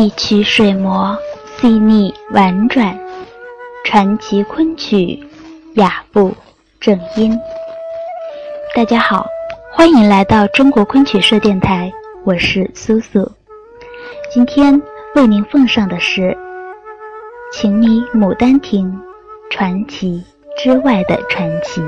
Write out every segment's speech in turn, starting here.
一曲水磨，细腻婉转，传奇昆曲，雅步正音。大家好，欢迎来到中国昆曲社电台，我是苏苏。今天为您奉上的是《情迷牡丹亭》，传奇之外的传奇。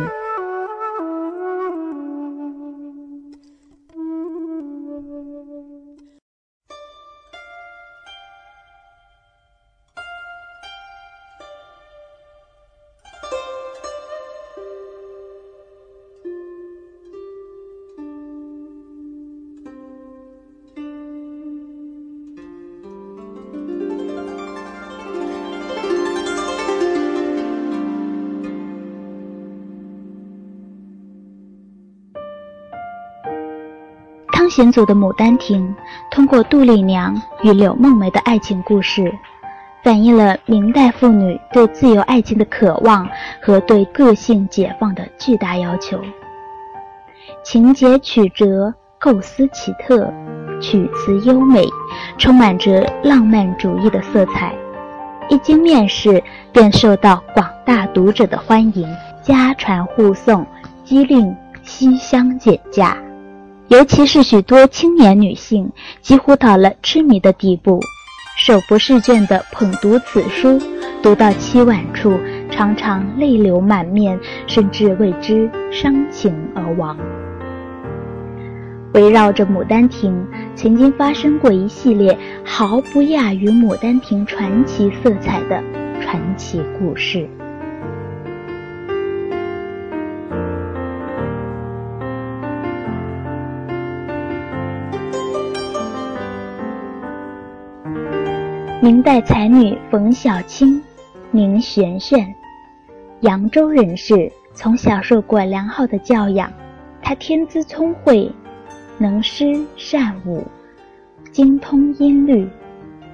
汤显祖的《牡丹亭》通过杜丽娘与柳梦梅的爱情故事，反映了明代妇女对自由爱情的渴望和对个性解放的巨大要求。情节曲折，构思奇特，曲词优美，充满着浪漫主义的色彩。一经面世，便受到广大读者的欢迎，家传户送，机令西厢解驾。尤其是许多青年女性，几乎到了痴迷的地步，手不释卷地捧读此书，读到凄婉处，常常泪流满面，甚至为之伤情而亡。围绕着《牡丹亭》，曾经发生过一系列毫不亚于《牡丹亭》传奇色彩的传奇故事。明代才女冯小青，名璇璇，扬州人士，从小受过良好的教养。她天资聪慧，能诗善舞，精通音律。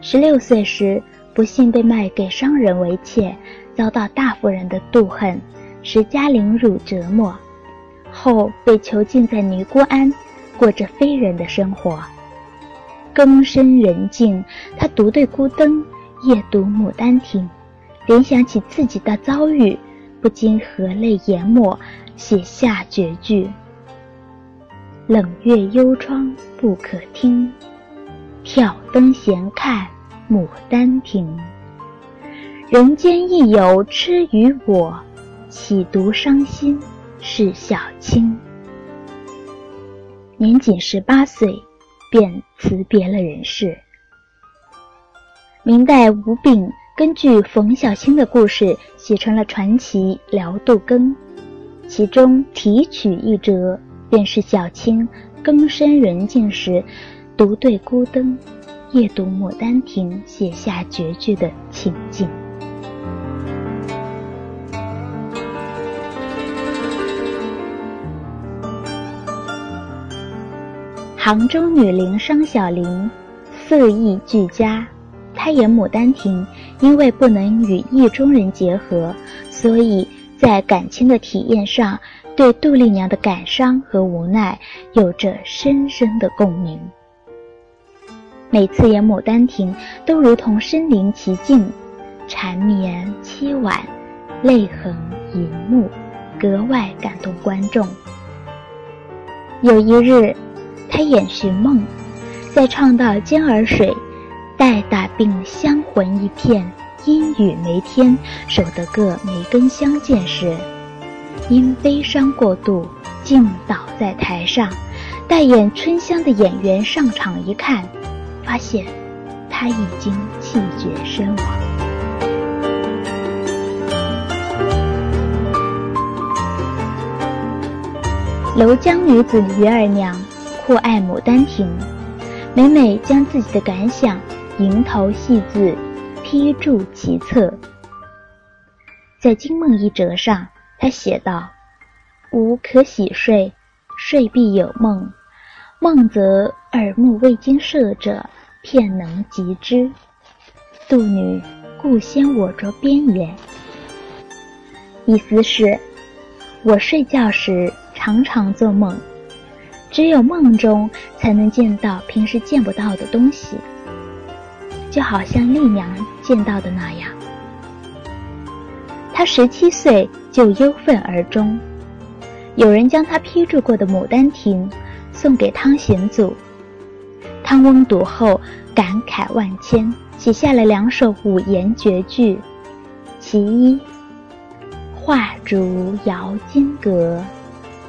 十六岁时，不幸被卖给商人为妾，遭到大夫人的妒恨，使家凌辱折磨，后被囚禁在尼姑庵，过着非人的生活。更深人静，他独对孤灯，夜读《牡丹亭》，联想起自己的遭遇，不禁和泪研墨，写下绝句：“冷月幽窗不可听，挑灯闲看牡丹亭。人间亦有痴与我，岂独伤心是小青。”年仅十八岁。便辞别了人世。明代吴炳根据冯小青的故事写成了传奇《辽杜更》，其中题曲一折，便是小青更深人静时，独对孤灯，夜读《牡丹亭》，写下绝句的情景。杭州女伶商小玲，色艺俱佳。她演《牡丹亭》，因为不能与意中人结合，所以在感情的体验上，对杜丽娘的感伤和无奈有着深深的共鸣。每次演《牡丹亭》，都如同身临其境，缠绵凄婉，泪痕盈目，格外感动观众。有一日。开演寻梦，在唱到“尖儿水，待打病香魂一片，阴雨梅天，守得个梅根相见”时，因悲伤过度，竟倒在台上。待演春香的演员上场一看，发现他已经气绝身亡。楼江女子于二娘。酷爱《牡丹亭》，每每将自己的感想蝇头细字批注其册。在《惊梦》一折上，他写道：“吾可喜睡，睡必有梦。梦则耳目未经设者，片能及之。杜女故先我着边也。”意思是，我睡觉时常常做梦。只有梦中才能见到平时见不到的东西，就好像丽娘见到的那样。他十七岁就忧愤而终，有人将他批注过的《牡丹亭》送给汤显祖，汤翁读后感慨万千，写下了两首五言绝句，其一。画烛摇金阁，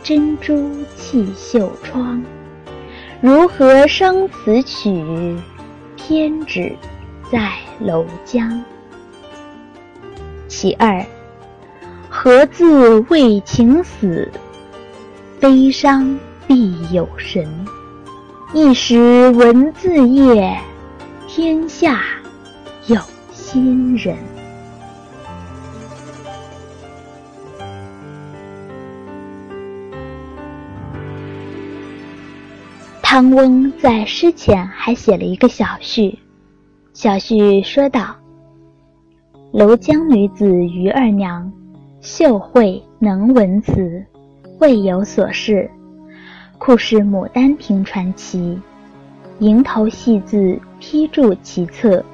珍珠泣绣窗。如何生此曲？天只在楼江。其二，何自为情死？悲伤必有神。一时文字夜，天下有心人。汤翁在诗前还写了一个小序，小序说道：“楼江女子于二娘，秀慧能文辞，未有所事，酷是《牡丹亭》传奇，蝇头细字批注其侧，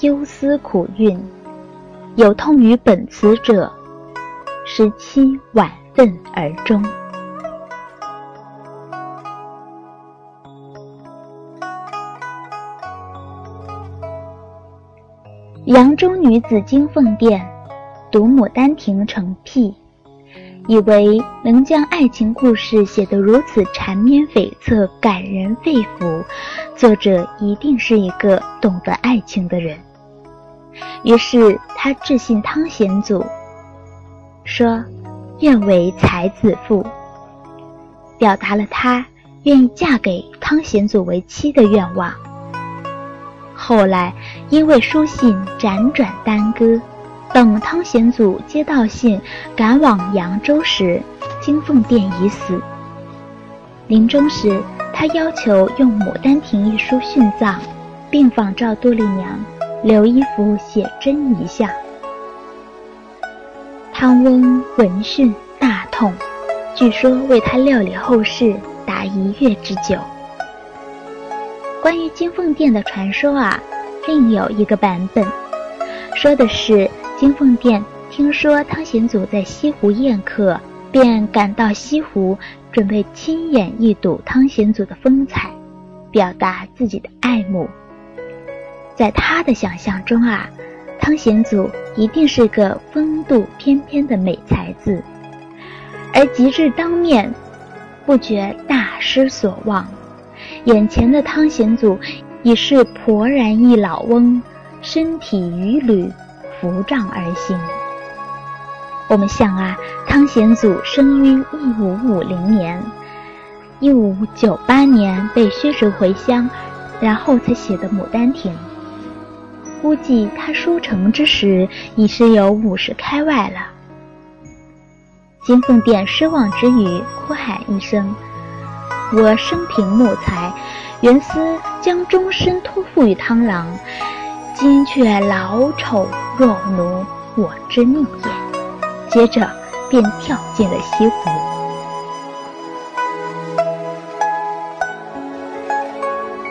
忧思苦韵，有痛于本词者，十七晚愤而终。”扬州女子金凤殿读《牡丹亭》成癖，以为能将爱情故事写得如此缠绵悱恻、感人肺腑，作者一定是一个懂得爱情的人。于是他致信汤显祖，说愿为才子妇，表达了他愿意嫁给汤显祖为妻的愿望。后来，因为书信辗转耽搁，等汤显祖接到信，赶往扬州时，金凤殿已死。临终时，他要求用《牡丹亭》一书殉葬，并仿照杜丽娘留一幅写真遗像。汤翁闻讯大痛，据说为他料理后事达一月之久。关于金凤殿的传说啊，另有一个版本，说的是金凤殿听说汤显祖在西湖宴客，便赶到西湖，准备亲眼一睹汤显祖的风采，表达自己的爱慕。在他的想象中啊，汤显祖一定是个风度翩翩的美才子，而及至当面，不觉大失所望。眼前的汤显祖已是婆然一老翁，身体伛履，扶杖而行。我们想啊，汤显祖生于一五五零年，一五九八年被削职回乡，然后才写的《牡丹亭》。估计他书成之时已是有五十开外了。金凤殿失望之余，哭喊一声。我生平慕才，原思将终身托付于汤郎，今却老丑若奴，我之命也。接着便跳进了西湖。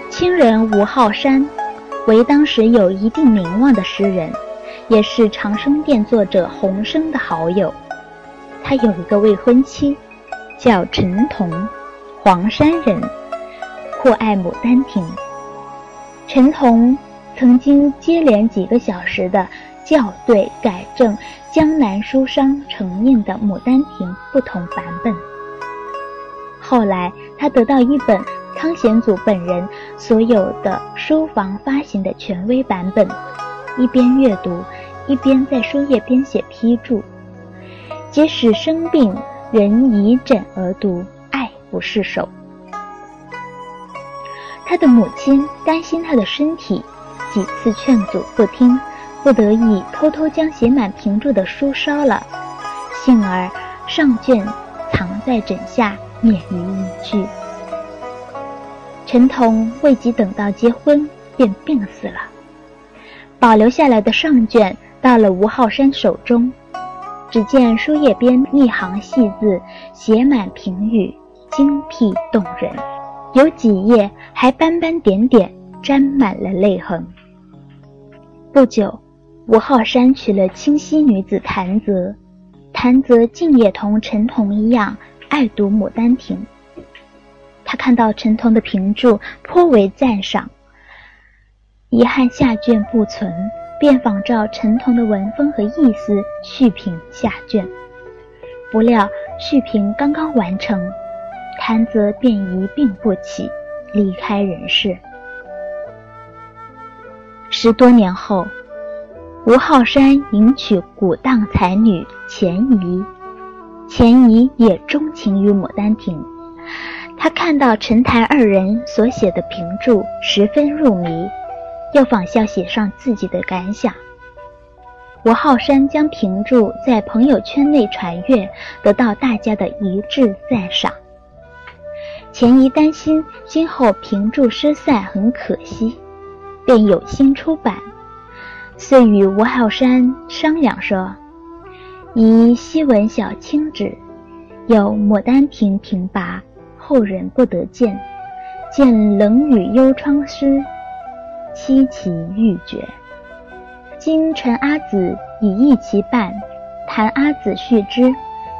清人吴浩山，为当时有一定名望的诗人，也是长生殿作者洪升的好友。他有一个未婚妻，叫陈彤。黄山人，酷爱《牡丹亭》。陈同曾经接连几个小时的校对改正江南书商承印的《牡丹亭》不同版本。后来，他得到一本汤显祖本人所有的书房发行的权威版本，一边阅读，一边在书页边写批注。即使生病，仍以枕而读。爱不释手。他的母亲担心他的身体，几次劝阻不听，不得已偷偷将写满评注的书烧了，幸而上卷藏在枕下，免于一炬。陈同未及等到结婚，便病死了。保留下来的上卷到了吴浩山手中，只见书页边一行细字，写满评语。精辟动人，有几页还斑斑点点，沾满了泪痕。不久，吴浩山娶了清溪女子谭泽，谭泽竟也同陈同一样爱读《牡丹亭》。他看到陈同的评注，颇为赞赏。遗憾下卷不存，便仿照陈同的文风和意思续评下卷。不料续评刚刚完成，谭泽便一病不起，离开人世。十多年后，吴浩山迎娶古荡才女钱怡，钱怡也钟情于《牡丹亭》。他看到陈谭二人所写的评注，十分入迷。又仿效写上自己的感想。吴浩山将评注在朋友圈内传阅，得到大家的一致赞赏。钱怡担心今后评注失散很可惜，便有心出版，遂与吴浩山商量说：“宜西文小青纸，有《牡丹亭》评拔，后人不得见，见冷雨幽窗诗。”凄其欲绝，今陈阿姊以义其伴，谈阿姊续之，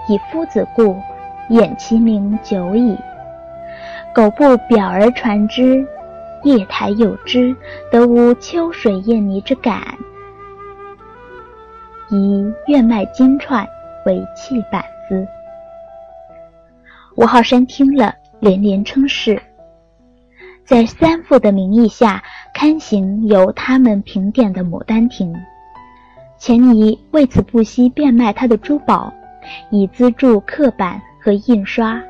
以夫子故，掩其名久矣。苟不表而传之，夜台有之，得无秋水燕泥之感。以愿卖金钏为弃板子。吴浩山听了，连连称是。在三父的名义下刊行由他们评点的《牡丹亭》，钱尼为此不惜变卖他的珠宝，以资助刻版和印刷。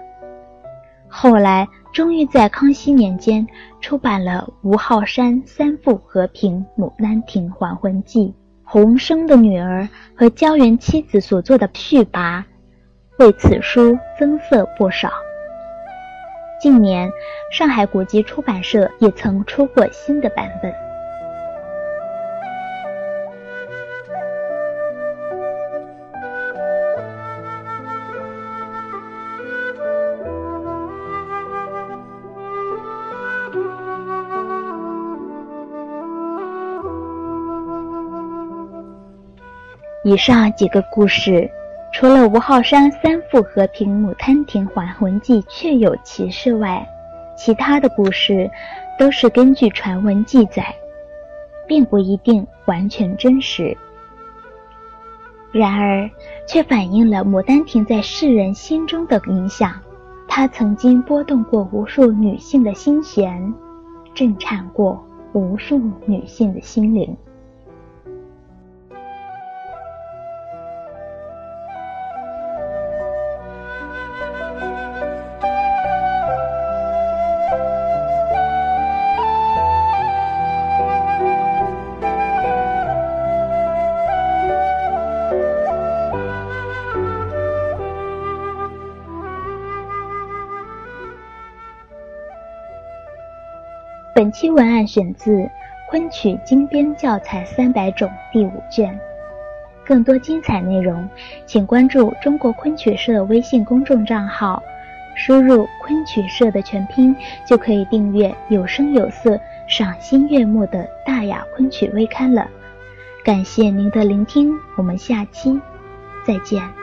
后来，终于在康熙年间出版了吴浩山三赋和平《牡丹亭还魂记》，洪生的女儿和焦元妻子所作的序跋，为此书增色不少。近年，上海古籍出版社也曾出过新的版本。以上几个故事。除了吴浩山三副和平《牡丹亭还魂记》确有其事外，其他的故事都是根据传闻记载，并不一定完全真实。然而，却反映了《牡丹亭》在世人心中的影响。它曾经拨动过无数女性的心弦，震颤过无数女性的心灵。期文案选自《昆曲精编教材三百种》第五卷。更多精彩内容，请关注中国昆曲社微信公众账号，输入“昆曲社”的全拼，就可以订阅有声有色、赏心悦目的大雅昆曲微刊了。感谢您的聆听，我们下期再见。